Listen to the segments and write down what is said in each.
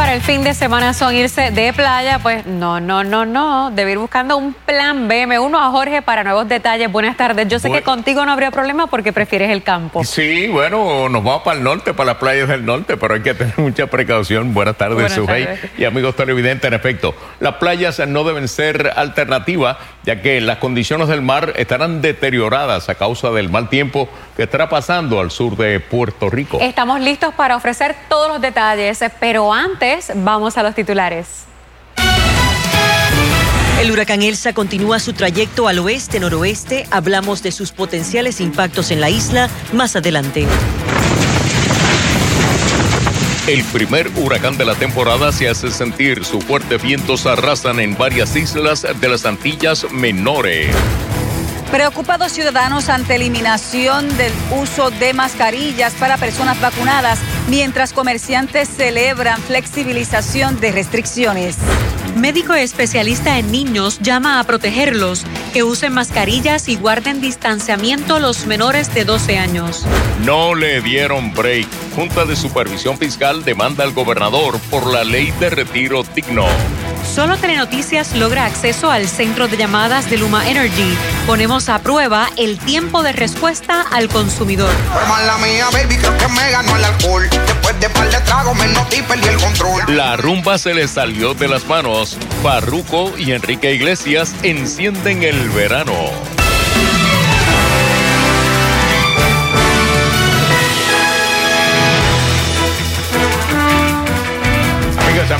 para el fin de semana son irse de playa, pues no, no, no, no. Debe ir buscando un plan B. Me uno a Jorge para nuevos detalles. Buenas tardes. Yo sé que contigo no habría problema porque prefieres el campo. Sí, bueno, nos vamos para el norte, para las playas del norte, pero hay que tener mucha precaución. Buenas tardes, Sujei y amigos televidentes. En efecto, las playas no deben ser alternativas, ya que las condiciones del mar estarán deterioradas a causa del mal tiempo que estará pasando al sur de Puerto Rico. Estamos listos para ofrecer todos los detalles, pero antes vamos a los titulares. El huracán Elsa continúa su trayecto al oeste-noroeste. Hablamos de sus potenciales impactos en la isla más adelante. El primer huracán de la temporada se hace sentir. Sus fuertes vientos arrasan en varias islas de las Antillas Menores. Preocupados ciudadanos ante eliminación del uso de mascarillas para personas vacunadas, mientras comerciantes celebran flexibilización de restricciones. Médico especialista en niños llama a protegerlos, que usen mascarillas y guarden distanciamiento los menores de 12 años. No le dieron break. Junta de Supervisión Fiscal demanda al gobernador por la ley de retiro digno. Solo Telenoticias logra acceso al centro de llamadas de Luma Energy. Ponemos a prueba el tiempo de respuesta al consumidor. La rumba se le salió de las manos. Farruco y Enrique Iglesias encienden el verano.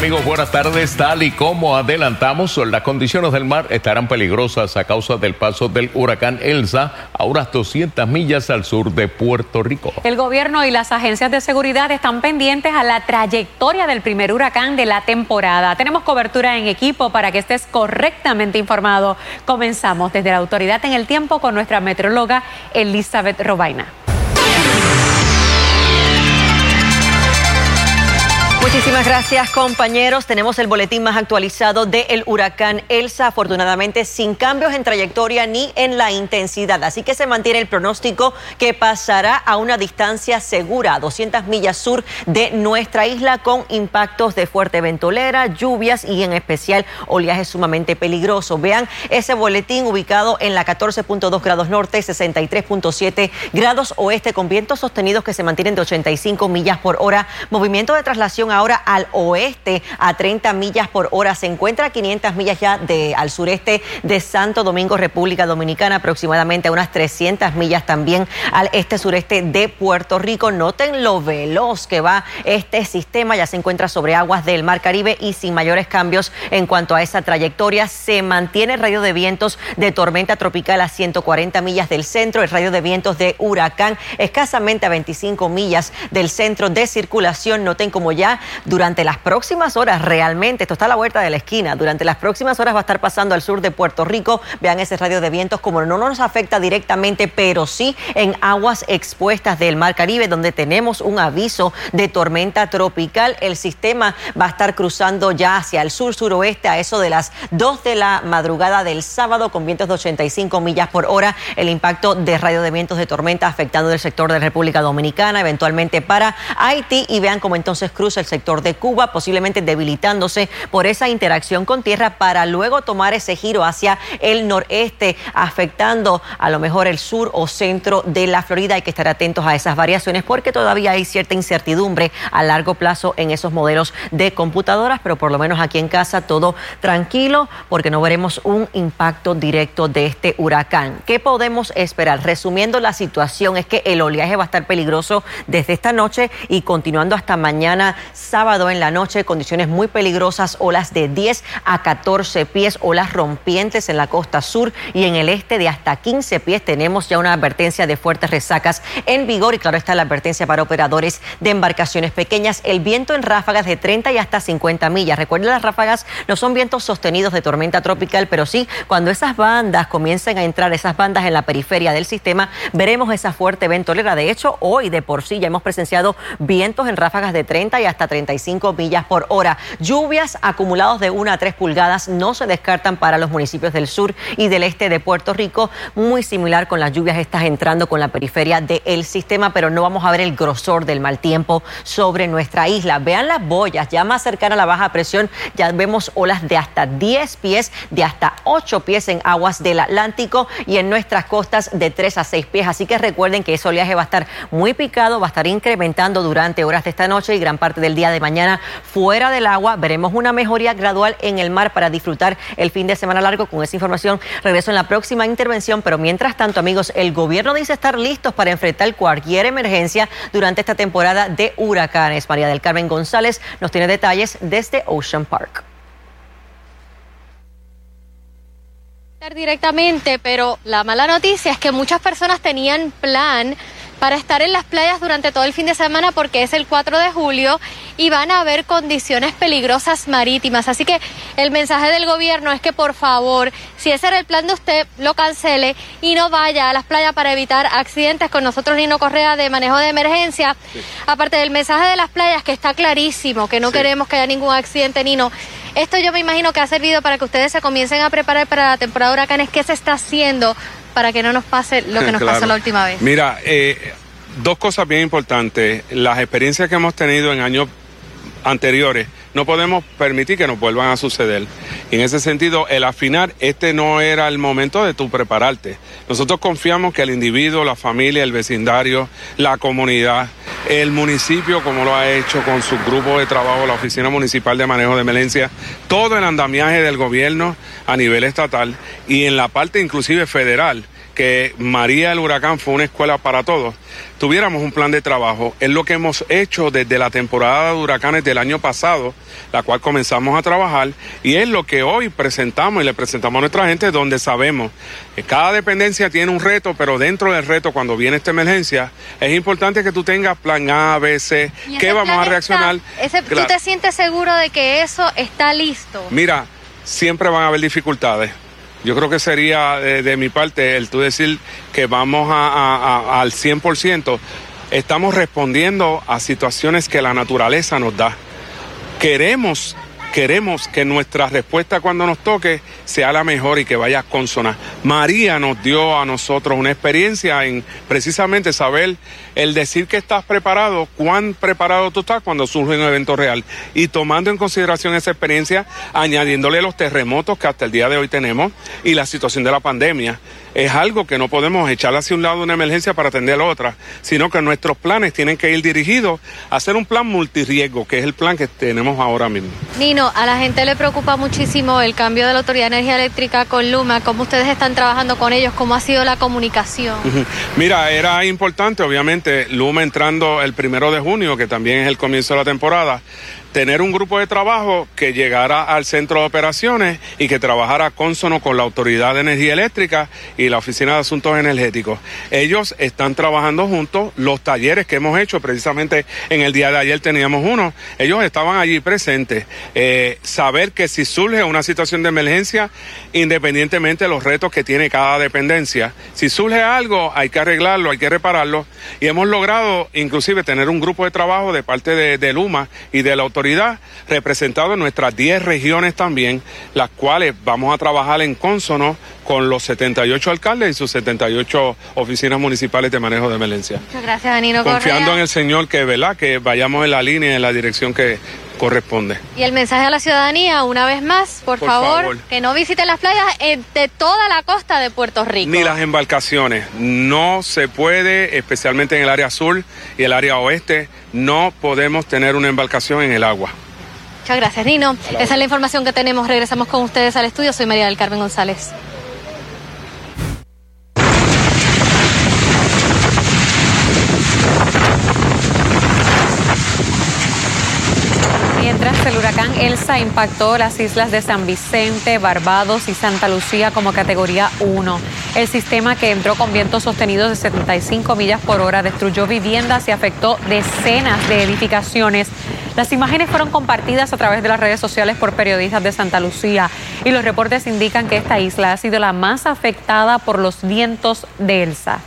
Amigos, buenas tardes. Tal y como adelantamos, las condiciones del mar estarán peligrosas a causa del paso del huracán Elsa a unas 200 millas al sur de Puerto Rico. El gobierno y las agencias de seguridad están pendientes a la trayectoria del primer huracán de la temporada. Tenemos cobertura en equipo para que estés correctamente informado. Comenzamos desde la autoridad en el tiempo con nuestra meteoróloga Elizabeth Robaina. Muchísimas gracias compañeros. Tenemos el boletín más actualizado del huracán Elsa, afortunadamente sin cambios en trayectoria ni en la intensidad. Así que se mantiene el pronóstico que pasará a una distancia segura, 200 millas sur de nuestra isla, con impactos de fuerte ventolera, lluvias y en especial oleaje sumamente peligroso. Vean ese boletín ubicado en la 14.2 grados norte, 63.7 grados oeste, con vientos sostenidos que se mantienen de 85 millas por hora. Movimiento de traslación ahora al oeste a 30 millas por hora. Se encuentra a 500 millas ya de, al sureste de Santo Domingo, República Dominicana, aproximadamente a unas 300 millas también al este sureste de Puerto Rico. Noten lo veloz que va este sistema. Ya se encuentra sobre aguas del Mar Caribe y sin mayores cambios en cuanto a esa trayectoria. Se mantiene el radio de vientos de tormenta tropical a 140 millas del centro, el radio de vientos de huracán escasamente a 25 millas del centro de circulación. Noten como ya durante las próximas horas, realmente, esto está a la vuelta de la esquina, durante las próximas horas va a estar pasando al sur de Puerto Rico. Vean ese radio de vientos, como no nos afecta directamente, pero sí en aguas expuestas del Mar Caribe, donde tenemos un aviso de tormenta tropical. El sistema va a estar cruzando ya hacia el sur-suroeste a eso de las 2 de la madrugada del sábado, con vientos de 85 millas por hora. El impacto de radio de vientos de tormenta afectando el sector de República Dominicana, eventualmente para Haití. Y vean cómo entonces cruza el sector de Cuba, posiblemente debilitándose por esa interacción con tierra para luego tomar ese giro hacia el noreste, afectando a lo mejor el sur o centro de la Florida. Hay que estar atentos a esas variaciones porque todavía hay cierta incertidumbre a largo plazo en esos modelos de computadoras, pero por lo menos aquí en casa todo tranquilo porque no veremos un impacto directo de este huracán. ¿Qué podemos esperar? Resumiendo la situación es que el oleaje va a estar peligroso desde esta noche y continuando hasta mañana sábado en la noche, condiciones muy peligrosas, olas de 10 a 14 pies, olas rompientes en la costa sur y en el este de hasta 15 pies. Tenemos ya una advertencia de fuertes resacas en vigor y claro está la advertencia para operadores de embarcaciones pequeñas. El viento en ráfagas de 30 y hasta 50 millas. Recuerden, las ráfagas no son vientos sostenidos de tormenta tropical, pero sí cuando esas bandas comiencen a entrar, esas bandas en la periferia del sistema, veremos esa fuerte ventolera. De hecho, hoy de por sí ya hemos presenciado vientos en ráfagas de 30 y hasta 35 millas por hora. Lluvias acumulados de 1 a 3 pulgadas no se descartan para los municipios del sur y del este de Puerto Rico, muy similar con las lluvias estas entrando con la periferia del sistema, pero no vamos a ver el grosor del mal tiempo sobre nuestra isla. Vean las boyas, ya más cercana a la baja presión, ya vemos olas de hasta 10 pies, de hasta 8 pies en aguas del Atlántico y en nuestras costas de 3 a 6 pies. Así que recuerden que ese oleaje va a estar muy picado, va a estar incrementando durante horas de esta noche y gran parte del día de mañana fuera del agua. Veremos una mejoría gradual en el mar para disfrutar el fin de semana largo. Con esa información regreso en la próxima intervención, pero mientras tanto, amigos, el gobierno dice estar listos para enfrentar cualquier emergencia durante esta temporada de huracanes. María del Carmen González nos tiene detalles desde Ocean Park. directamente, pero la mala noticia es que muchas personas tenían plan para estar en las playas durante todo el fin de semana porque es el 4 de julio y van a haber condiciones peligrosas marítimas. Así que el mensaje del gobierno es que por favor, si ese era el plan de usted, lo cancele y no vaya a las playas para evitar accidentes con nosotros Nino Correa de manejo de emergencia. Aparte del mensaje de las playas que está clarísimo, que no queremos que haya ningún accidente, Nino. Esto yo me imagino que ha servido para que ustedes se comiencen a preparar para la temporada de huracanes. ¿Qué se está haciendo para que no nos pase lo que nos pasó la última vez. Mira, eh, dos cosas bien importantes. Las experiencias que hemos tenido en años anteriores, no podemos permitir que nos vuelvan a suceder. Y en ese sentido, el afinar, este no era el momento de tú prepararte. Nosotros confiamos que el individuo, la familia, el vecindario, la comunidad, el municipio, como lo ha hecho con su grupo de trabajo, la Oficina Municipal de Manejo de Emergencia, todo el andamiaje del gobierno a nivel estatal y en la parte inclusive federal, que María el Huracán fue una escuela para todos, tuviéramos un plan de trabajo. Es lo que hemos hecho desde la temporada de huracanes del año pasado, la cual comenzamos a trabajar, y es lo que hoy presentamos y le presentamos a nuestra gente, donde sabemos que cada dependencia tiene un reto, pero dentro del reto, cuando viene esta emergencia, es importante que tú tengas plan A, B, C, qué vamos a reaccionar. ¿Tú te sientes seguro de que eso está listo? Mira, siempre van a haber dificultades yo creo que sería de, mi parte el tú decir que vamos a, al 100%. Estamos respondiendo a situaciones que la naturaleza nos da. Queremos queremos que nuestra respuesta cuando nos toque sea la mejor y que vaya consona. María nos dio a nosotros una experiencia en precisamente saber el decir que estás preparado, cuán preparado tú estás cuando surge un evento real. Y tomando en consideración esa experiencia, añadiéndole los terremotos que hasta el día de hoy tenemos y la situación de la pandemia, es algo que no podemos echar hacia un lado una emergencia para atender a la otra, sino que nuestros planes tienen que ir dirigidos a hacer un plan multirriesgo, que es el plan que tenemos ahora mismo. Nino, a la gente le preocupa muchísimo el cambio de la Autoridad de Energía Eléctrica con Luma, cómo ustedes están trabajando con ellos, cómo ha sido la comunicación. Mira, era importante, obviamente, Luma entrando el primero de junio, que también es el comienzo de la temporada, tener un grupo de trabajo que llegara al centro de operaciones y que trabajara consono con la Autoridad de Energía Eléctrica y la Oficina de Asuntos Energéticos. Ellos están trabajando juntos, los talleres que hemos hecho, precisamente en el día de ayer teníamos uno, ellos estaban allí presentes. Eh, saber que si surge una situación de emergencia, independientemente de los retos que tiene cada dependencia, si surge algo hay que arreglarlo, hay que repararlo y hemos logrado inclusive tener un grupo de trabajo de parte de, de Luma y de la Autoridad representado en nuestras 10 regiones también, las cuales vamos a trabajar en consono con los 78 alcaldes y sus 78 oficinas municipales de manejo de emergencia. Muchas gracias, Danilo Confiando en el Señor que, ¿verdad? que vayamos en la línea, en la dirección que corresponde. Y el mensaje a la ciudadanía, una vez más, por, favor, que no visiten las playas de toda la costa de Puerto Rico. Ni las embarcaciones. No se puede, especialmente en el área sur y el área oeste, no podemos tener una embarcación en el agua. Muchas gracias, Nino. Esa es la información que tenemos. Regresamos con ustedes al estudio. Soy María del Carmen González. el huracán Elsa impactó las islas de San Vicente, Barbados y Santa Lucía como categoría 1. El sistema que entró con vientos sostenidos de 75 millas por hora destruyó viviendas y afectó decenas de edificaciones. Las imágenes fueron compartidas a través de las redes sociales por periodistas de Santa Lucía y los reportes indican que esta isla ha sido la más afectada por los vientos de Elsa.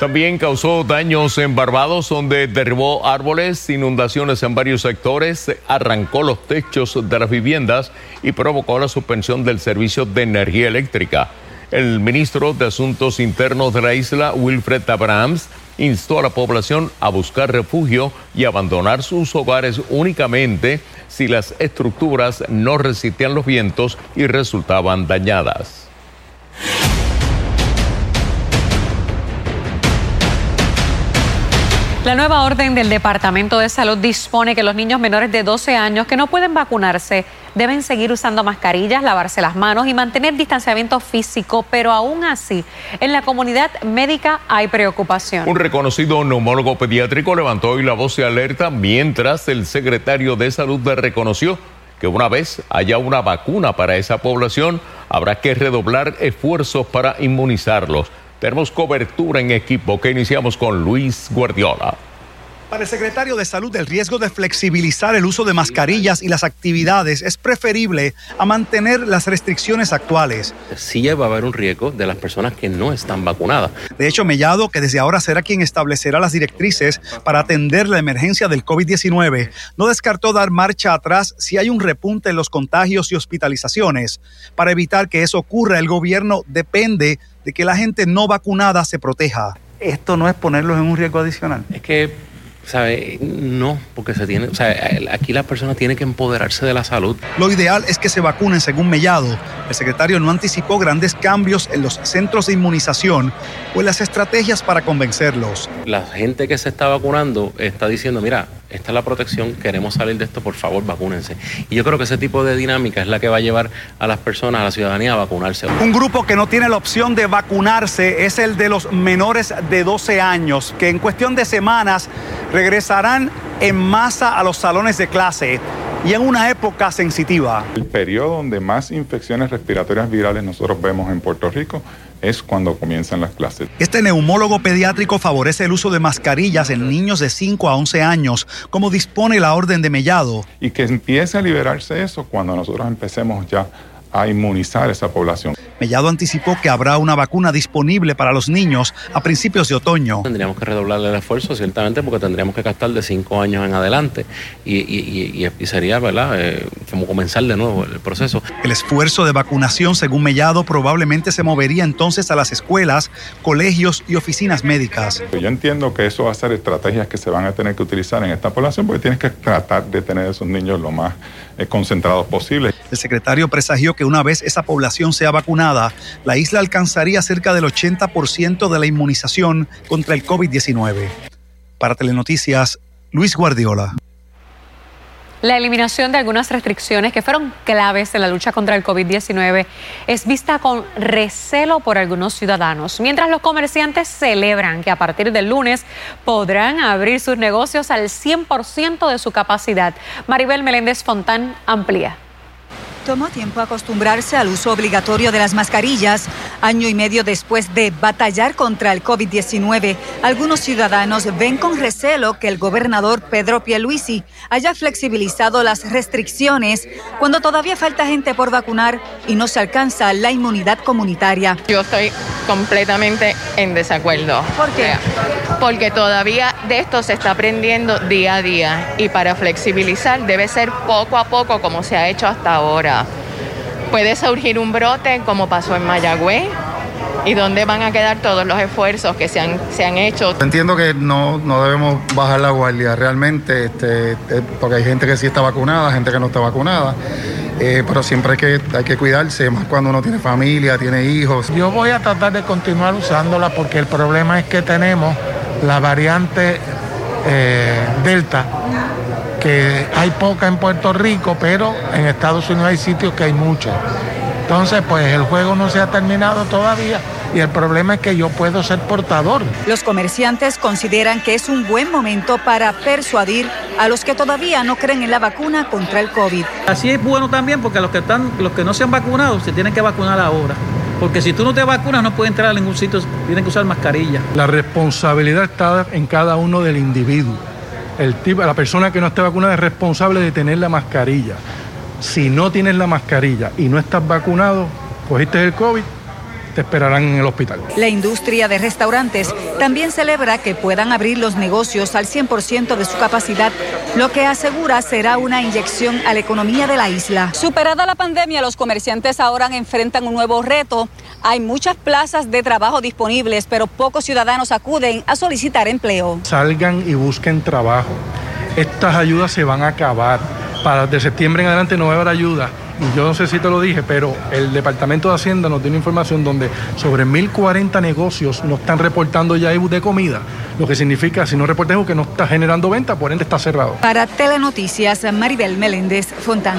También causó daños en Barbados, donde derribó árboles, inundaciones en varios sectores, arrancó los techos de las viviendas y provocó la suspensión del servicio de energía eléctrica. El ministro de Asuntos Internos de la isla, Wilfred Abrahams, instó a la población a buscar refugio y abandonar sus hogares únicamente si las estructuras no resistían los vientos y resultaban dañadas. La nueva orden del Departamento de Salud dispone que los niños menores de 12 años que no pueden vacunarse deben seguir usando mascarillas, lavarse las manos y mantener distanciamiento físico, pero aún así, en la comunidad médica hay preocupación. Un reconocido neumólogo pediátrico levantó hoy la voz de alerta mientras el secretario de Salud reconoció que una vez haya una vacuna para esa población, habrá que redoblar esfuerzos para inmunizarlos. Tenemos cobertura en equipo que iniciamos con Luis Guardiola. Para el secretario de Salud, el riesgo de flexibilizar el uso de mascarillas y las actividades es preferible a mantener las restricciones actuales. Sí va a haber un riesgo de las personas que no están vacunadas. De hecho, Mellado, que desde ahora será quien establecerá las directrices para atender la emergencia del COVID-19, no descartó dar marcha atrás si hay un repunte en los contagios y hospitalizaciones. Para evitar que eso ocurra, el gobierno depende de que la gente no vacunada se proteja. Esto no es ponerlos en un riesgo adicional. Es que ¿Sabe? No, porque se tiene, o sea, aquí la persona tiene que empoderarse de la salud. Lo ideal es que se vacunen según Mellado. El secretario no anticipó grandes cambios en los centros de inmunización o en las estrategias para convencerlos. La gente que se está vacunando está diciendo, mira, esta es la protección, queremos salir de esto, por favor, vacúnense. Y yo creo que ese tipo de dinámica es la que va a llevar a las personas, a la ciudadanía a vacunarse. Un grupo que no tiene la opción de vacunarse es el de los menores de 12 años, que en cuestión de semanas regresarán en masa a los salones de clase y en una época sensitiva. El periodo donde más infecciones respiratorias virales nosotros vemos en Puerto Rico es cuando comienzan las clases. Este neumólogo pediátrico favorece el uso de mascarillas en niños de 5 a 11 años, como dispone la orden de Mellado. Y que empiece a liberarse eso cuando nosotros empecemos ya a inmunizar esa población. Mellado anticipó que habrá una vacuna disponible para los niños a principios de otoño. Tendríamos que redoblar el esfuerzo, ciertamente, porque tendríamos que gastar de cinco años en adelante y, sería, ¿verdad?, eh, como comenzar de nuevo el proceso. El esfuerzo de vacunación, según Mellado, probablemente se movería entonces a las escuelas, colegios y oficinas médicas. Yo entiendo que eso va a ser estrategias que se van a tener que utilizar en esta población porque tienes que tratar de tener a esos niños lo más concentrados posible. El secretario presagió que una vez esa población sea vacunada, la isla alcanzaría cerca del 80% de la inmunización contra el COVID-19. Para Telenoticias, Luis Guardiola. La eliminación de algunas restricciones que fueron claves en la lucha contra el COVID-19 es vista con recelo por algunos ciudadanos, mientras los comerciantes celebran que a partir del lunes podrán abrir sus negocios al 100% de su capacidad. Maribel Meléndez Fontán amplía. Tomó tiempo acostumbrarse al uso obligatorio de las mascarillas. Año y medio después de batallar contra el COVID-19, algunos ciudadanos ven con recelo que el gobernador Pedro Pierluisi haya flexibilizado las restricciones cuando todavía falta gente por vacunar y no se alcanza la inmunidad comunitaria. Yo estoy completamente en desacuerdo. ¿Por qué? Porque todavía de esto se está aprendiendo día a día y para flexibilizar debe ser poco a poco como se ha hecho hasta ahora. Puede surgir un brote como pasó en Mayagüez. ¿Y dónde van a quedar todos los esfuerzos que se han, se han hecho? Entiendo que no, no debemos bajar la guardia realmente, este, eh, porque hay gente que sí está vacunada, gente que no está vacunada. Eh, pero siempre hay que, hay que cuidarse, más cuando uno tiene familia, tiene hijos. Yo voy a tratar de continuar usándola porque el problema es que tenemos la variante eh, Delta que hay poca en Puerto Rico, pero en Estados Unidos hay sitios que hay mucha. Entonces, pues el juego no se ha terminado todavía y el problema es que yo puedo ser portador. Los comerciantes consideran que es un buen momento para persuadir a los que todavía no creen en la vacuna contra el COVID. Así es bueno también porque los que están los que no se han vacunado se tienen que vacunar ahora. Porque si tú no te vacunas no puedes entrar a ningún sitio, tienen que usar mascarilla. La responsabilidad está en cada uno del individuo el tipo, la persona que no esté vacunada es responsable de tener la mascarilla. Si no tienes la mascarilla y no estás vacunado, cogiste el COVID, te esperarán en el hospital. La industria de restaurantes también celebra que puedan abrir los negocios al 100% de su capacidad, lo que asegura será una inyección a la economía de la isla. Superada la pandemia, los comerciantes ahora enfrentan un nuevo reto. Hay muchas plazas de trabajo disponibles, pero pocos ciudadanos acuden a solicitar empleo. Salgan y busquen trabajo. Estas ayudas se van a acabar. Para de septiembre en adelante no va a haber ayuda yo no sé si te lo dije, pero el Departamento de Hacienda nos tiene información donde sobre 1.040 negocios no están reportando ya IBU de comida, lo que significa si no reportas que no está generando venta, por ende está cerrado. Para Telenoticias, Maribel Meléndez Fontán.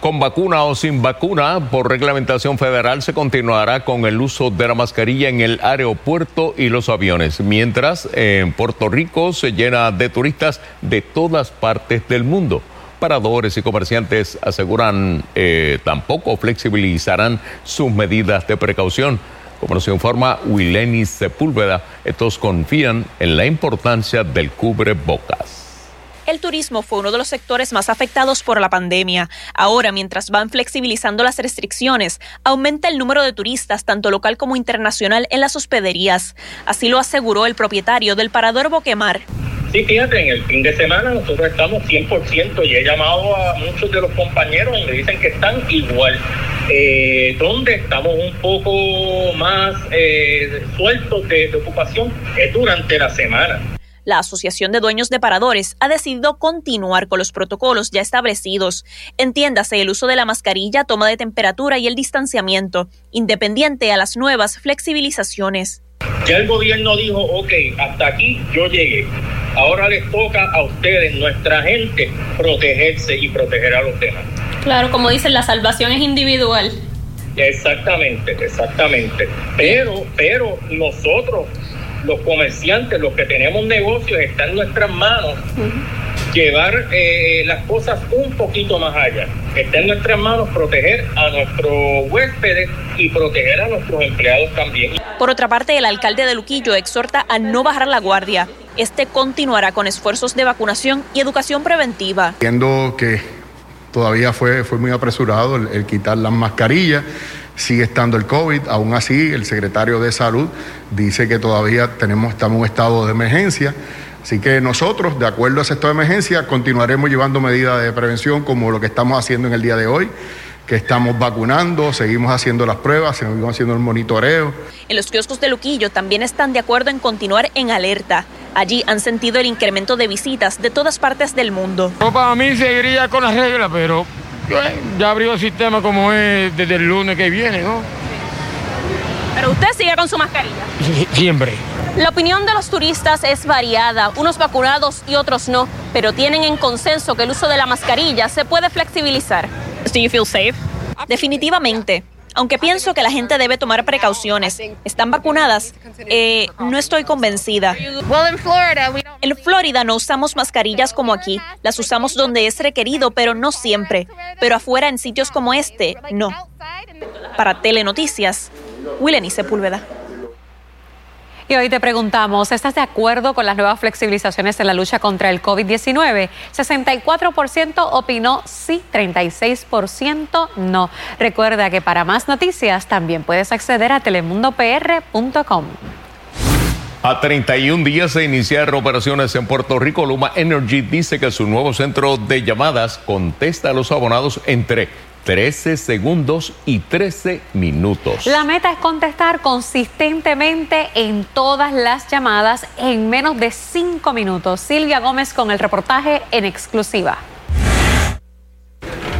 Con vacuna o sin vacuna, por reglamentación federal se continuará con el uso de la mascarilla en el aeropuerto y los aviones, mientras en Puerto Rico se llena de turistas de todas partes del mundo paradores y comerciantes aseguran eh, tampoco flexibilizarán sus medidas de precaución. Como nos informa Wileni Sepúlveda, estos confían en la importancia del cubrebocas. El turismo fue uno de los sectores más afectados por la pandemia. Ahora, mientras van flexibilizando las restricciones, aumenta el número de turistas, tanto local como internacional, en las hospederías. Así lo aseguró el propietario del parador Boquemar. Sí, fíjate, en el fin de semana nosotros estamos 100% y he llamado a muchos de los compañeros y me dicen que están igual. Eh, donde estamos un poco más eh, sueltos de, de ocupación es durante la semana. La Asociación de Dueños de Paradores ha decidido continuar con los protocolos ya establecidos. Entiéndase el uso de la mascarilla, toma de temperatura y el distanciamiento, independiente a las nuevas flexibilizaciones. Ya el gobierno dijo, ok, hasta aquí yo llegué. Ahora les toca a ustedes, nuestra gente, protegerse y proteger a los demás. Claro, como dicen, la salvación es individual. Exactamente, exactamente. Pero, pero nosotros, los comerciantes, los que tenemos negocios, está en nuestras manos llevar eh, las cosas un poquito más allá. Está en nuestras manos proteger a nuestros huéspedes y proteger a nuestros empleados también. Por otra parte, el alcalde de Luquillo exhorta a no bajar la guardia. Este continuará con esfuerzos de vacunación y educación preventiva. Viendo que todavía fue, fue muy apresurado el, el quitar las mascarillas sigue estando el COVID. Aún así, el secretario de Salud dice que todavía tenemos, estamos en un estado de emergencia. Así que nosotros, de acuerdo a ese estado de emergencia, continuaremos llevando medidas de prevención como lo que estamos haciendo en el día de hoy, que estamos vacunando, seguimos haciendo las pruebas, seguimos haciendo el monitoreo. En los kioscos de Luquillo también están de acuerdo en continuar en alerta. Allí han sentido el incremento de visitas de todas partes del mundo. Para mí seguiría con las reglas, pero ya abrió el sistema como es desde el lunes que viene, ¿no? Pero usted sigue con su mascarilla. Siempre. La opinión de los turistas es variada, unos vacunados y otros no, pero tienen en consenso que el uso de la mascarilla se puede flexibilizar. Do you feel safe? Definitivamente. Aunque pienso que la gente debe tomar precauciones. ¿Están vacunadas? Eh, no estoy convencida. En Florida no usamos mascarillas como aquí. Las usamos donde es requerido, pero no siempre. Pero afuera en sitios como este, no. Para Telenoticias, Willeni Sepúlveda. Y hoy te preguntamos, ¿estás de acuerdo con las nuevas flexibilizaciones en la lucha contra el COVID-19? 64% opinó sí, 36% no. Recuerda que para más noticias también puedes acceder a telemundopr.com. A 31 días de iniciar operaciones en Puerto Rico, Luma Energy dice que su nuevo centro de llamadas contesta a los abonados entre 13 segundos y 13 minutos. La meta es contestar consistentemente en todas las llamadas en menos de 5 minutos. Silvia Gómez con el reportaje en exclusiva.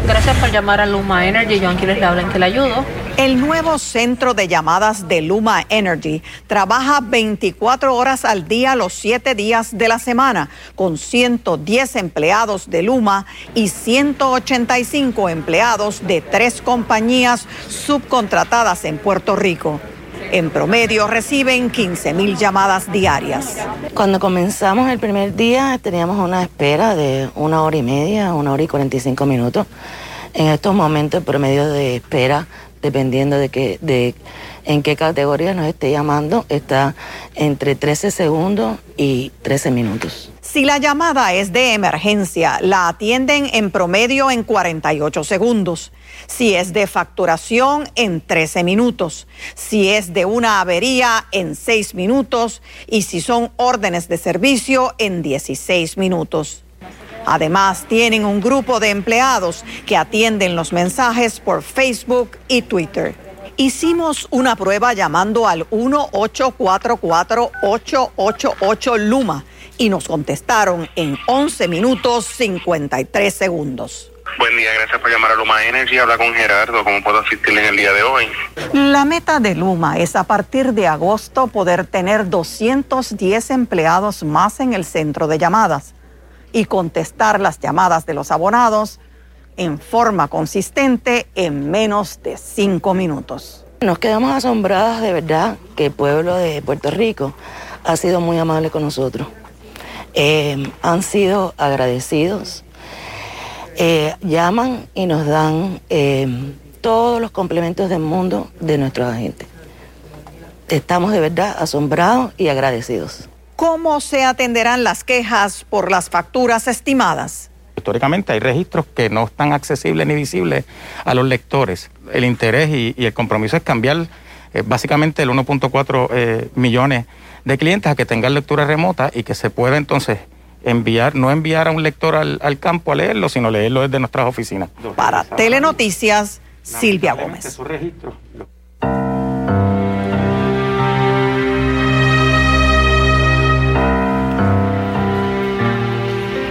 Gracias por llamar a Luma Energy. Yo aquí les habla en que le ayudo. El nuevo centro de llamadas de Luma Energy trabaja 24 horas al día los 7 días de la semana, con 110 empleados de Luma y 185 empleados de tres compañías subcontratadas en Puerto Rico. En promedio reciben 15 mil llamadas diarias. Cuando comenzamos el primer día teníamos una espera de una hora y media, una hora y 45 minutos. En estos momentos el promedio de espera, dependiendo de, que, de en qué categoría nos esté llamando, está entre 13 segundos y 13 minutos. Si la llamada es de emergencia, la atienden en promedio en 48 segundos. Si es de facturación, en 13 minutos. Si es de una avería, en 6 minutos. Y si son órdenes de servicio, en 16 minutos. Además, tienen un grupo de empleados que atienden los mensajes por Facebook y Twitter. Hicimos una prueba llamando al 1-844-888-LUMA y nos contestaron en 11 minutos 53 segundos. Buen día, gracias por llamar a Luma Energy. Habla con Gerardo. ¿Cómo puedo asistirle en el día de hoy? La meta de Luma es a partir de agosto poder tener 210 empleados más en el centro de llamadas y contestar las llamadas de los abonados en forma consistente en menos de cinco minutos. Nos quedamos asombradas de verdad que el pueblo de Puerto Rico ha sido muy amable con nosotros. Eh, han sido agradecidos. Eh, llaman y nos dan eh, todos los complementos del mundo de nuestros agentes. Estamos de verdad asombrados y agradecidos. ¿Cómo se atenderán las quejas por las facturas estimadas? Históricamente hay registros que no están accesibles ni visibles a los lectores. El interés y, el compromiso es cambiar eh, básicamente el 1.4 eh, millones de clientes a que tengan lectura remota y que se pueda entonces enviar, no enviar a un lector al, al campo a leerlo, sino leerlo desde nuestras oficinas. Para Telenoticias, Silvia Gómez.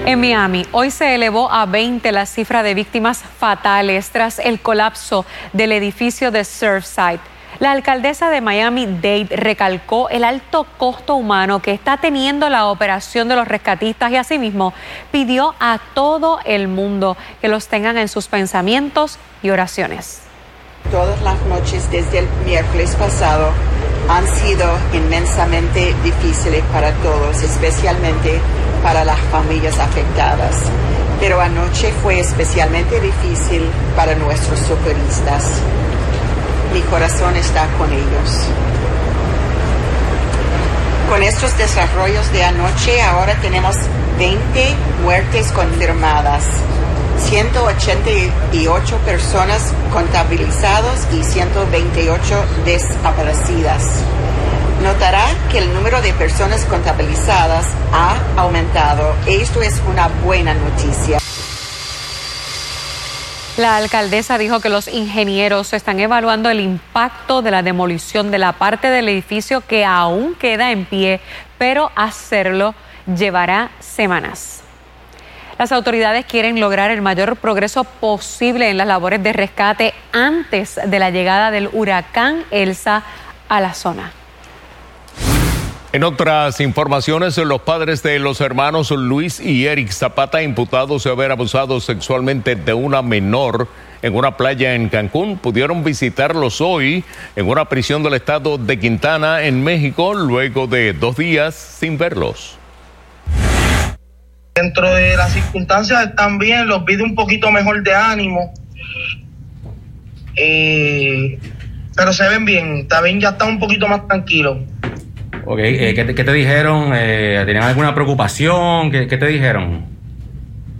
En Miami, hoy se elevó a 20 la cifra de víctimas fatales tras el colapso del edificio de Surfside. La alcaldesa de Miami-Dade recalcó el alto costo humano que está teniendo la operación de los rescatistas y asimismo pidió a todo el mundo que los tengan en sus pensamientos y oraciones. Todas las noches desde el miércoles pasado han sido inmensamente difíciles para todos, especialmente para las familias afectadas. Pero anoche fue especialmente difícil para nuestros socorristas. Mi corazón está con ellos. Con estos desarrollos de anoche ahora tenemos 20 muertes confirmadas, 188 personas contabilizadas y 128 desaparecidas notará que el número de personas contabilizadas ha aumentado. Esto es una buena noticia. La alcaldesa dijo que los ingenieros están evaluando el impacto de la demolición de la parte del edificio que aún queda en pie, pero hacerlo llevará semanas. Las autoridades quieren lograr el mayor progreso posible en las labores de rescate antes de la llegada del huracán Elsa a la zona. En otras informaciones, los padres de los hermanos Luis y Eric Zapata, imputados de haber abusado sexualmente de una menor en una playa en Cancún, pudieron visitarlos hoy en una prisión del estado de Quintana, en México, luego de dos días sin verlos. Dentro de las circunstancias bien, los vi un poquito mejor de ánimo. Eh, pero se ven bien, bien, ya está un poquito más tranquilo. Ok, eh, ¿qué, te, dijeron? Eh, ¿Tenían alguna preocupación? ¿Qué, te dijeron?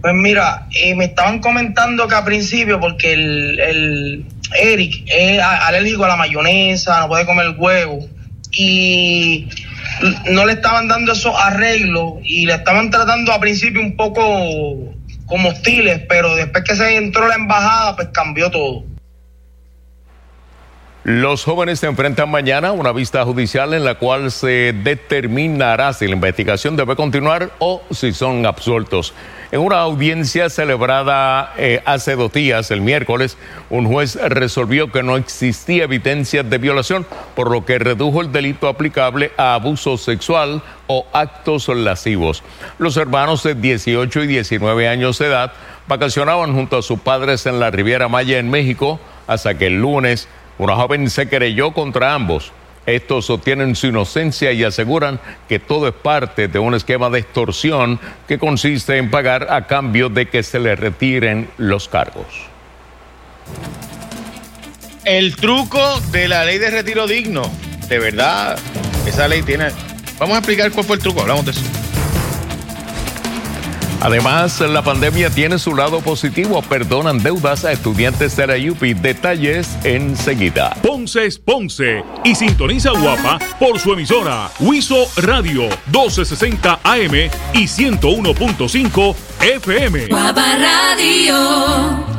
Pues mira, eh, me estaban comentando que a principio, porque el, el Eric es alérgico a la mayonesa, no puede comer huevo, y no le estaban dando esos arreglos y le estaban tratando a principio un poco como hostiles, pero después que se entró la embajada, pues cambió todo. Los jóvenes se enfrentan mañana a una vista judicial en la cual se determinará si la investigación debe continuar o si son absueltos. En una audiencia celebrada eh, hace dos días, el miércoles, un juez resolvió que no existía evidencia de violación, por lo que redujo el delito aplicable a abuso sexual o actos lascivos. Los hermanos de 18 y 19 años de edad vacacionaban junto a sus padres en la Riviera Maya en México hasta que el lunes una joven se querelló contra ambos. Estos sostienen su inocencia y aseguran que todo es parte de un esquema de extorsión que consiste en pagar a cambio de que se le retiren los cargos. el truco de la ley de retiro digno. De verdad, esa ley tiene... Vamos a explicar cuál fue el truco, hablamos de eso. Además, la pandemia tiene su lado positivo. Perdonan deudas a estudiantes de la UPI. Detalles enseguida. Ponce es Ponce y sintoniza Guapa por su emisora Huizo Radio 1260 AM y 101.5 FM. Guapa Radio.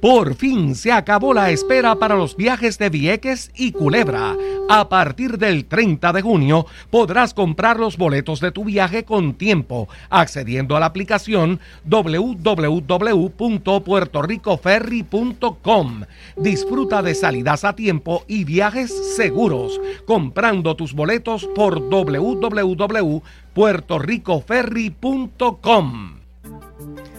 Por fin se acabó la espera para los viajes de Vieques y Culebra. A partir del 30 de junio podrás comprar los boletos de tu viaje con tiempo accediendo a la aplicación www.puertoricoferry.com. Disfruta de salidas a tiempo y viajes seguros comprando tus boletos por www.puertoricoferry.com.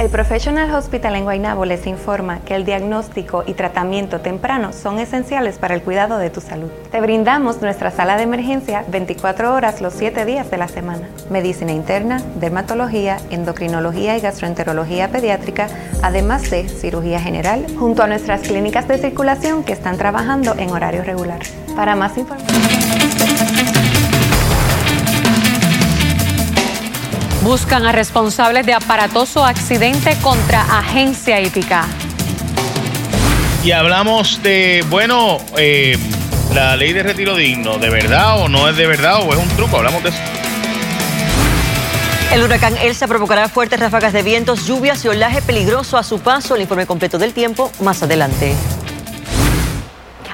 El Professional Hospital en Guaynabo les informa que el diagnóstico y tratamiento temprano son esenciales para el cuidado de tu salud. Te brindamos nuestra sala de emergencia 24 horas los 7 días de la semana. Medicina interna, dermatología, endocrinología y gastroenterología pediátrica, además de cirugía general, junto a nuestras clínicas de circulación que están trabajando en horario regular. Para más información. Buscan a responsables de aparatoso accidente contra agencia hípica. Y hablamos de, bueno, eh, la ley de retiro digno, ¿de verdad o no es de verdad o es un truco? Hablamos de eso. El huracán Elsa provocará fuertes ráfagas de vientos, lluvias y olaje peligroso a su paso. El informe completo del tiempo más adelante.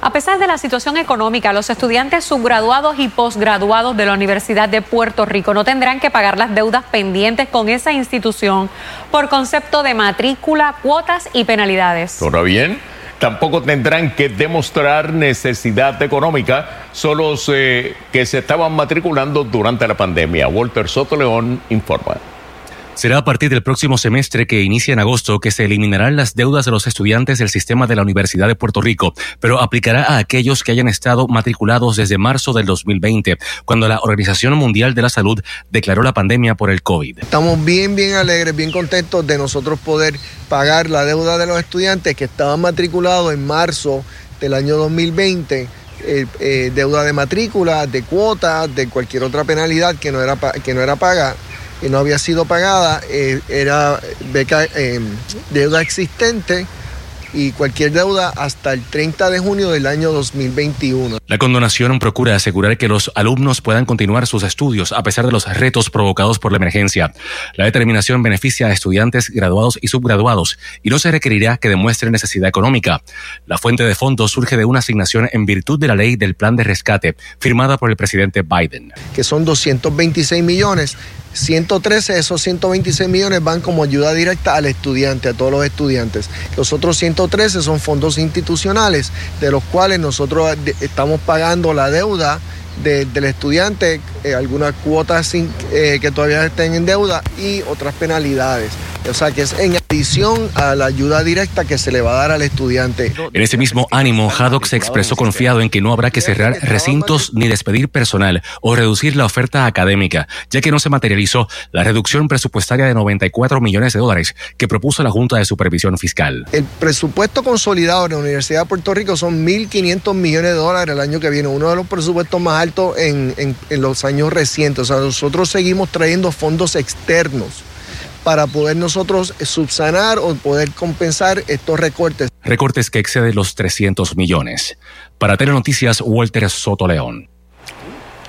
A pesar de la situación económica, los estudiantes subgraduados y posgraduados de la Universidad de Puerto Rico no tendrán que pagar las deudas pendientes con esa institución por concepto de matrícula, cuotas y penalidades. ¿Todo bien? Tampoco tendrán que demostrar necesidad económica solo que se estaban matriculando durante la pandemia. Walter Soto León informa. Será a partir del próximo semestre que inicia en agosto que se eliminarán las deudas de los estudiantes del sistema de la Universidad de Puerto Rico, pero aplicará a aquellos que hayan estado matriculados desde marzo del 2020, cuando la Organización Mundial de la Salud declaró la pandemia por el COVID. Estamos bien, bien alegres, bien contentos de nosotros poder pagar la deuda de los estudiantes que estaban matriculados en marzo del año 2020. Eh, eh, deuda de matrícula, de cuotas, de cualquier otra penalidad que no era, que no era paga y no había sido pagada, eh, era beca, eh, deuda existente y cualquier deuda hasta el 30 de junio del año 2021. La condonación procura asegurar que los alumnos puedan continuar sus estudios a pesar de los retos provocados por la emergencia. La determinación beneficia a estudiantes graduados y subgraduados y no se requerirá que demuestren necesidad económica. La fuente de fondos surge de una asignación en virtud de la ley del plan de rescate firmada por el presidente Biden. Que son 226 millones 113 de esos 126 millones van como ayuda directa al estudiante, a todos los estudiantes. Los otros 113 son fondos institucionales, de los cuales nosotros estamos pagando la deuda del estudiante, eh, algunas cuotas eh, que todavía estén en deuda y otras penalidades. O sea que es en adición a la ayuda directa que se le va a dar al estudiante. En ese mismo ánimo, Haddock se expresó confiado en que no habrá que cerrar recintos ni despedir personal o reducir la oferta académica, ya que no se materializó la reducción presupuestaria de 94 millones de dólares que propuso la Junta de Supervisión Fiscal. El presupuesto consolidado de la Universidad de Puerto Rico son 1.500 millones de dólares el año que viene, uno de los presupuestos más altos en, en los años recientes. O sea, nosotros seguimos trayendo fondos externos para poder nosotros subsanar o poder compensar estos recortes. Recortes que exceden los 300 millones. Para Telenoticias, Walter Soto León.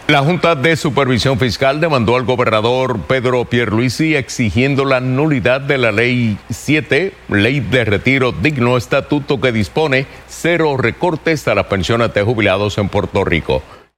La Junta de Supervisión Fiscal demandó al gobernador Pedro Pierluisi exigiendo la nulidad de la Ley 7, Ley de Retiro Digno, estatuto que dispone cero recortes a las pensiones de jubilados en Puerto Rico.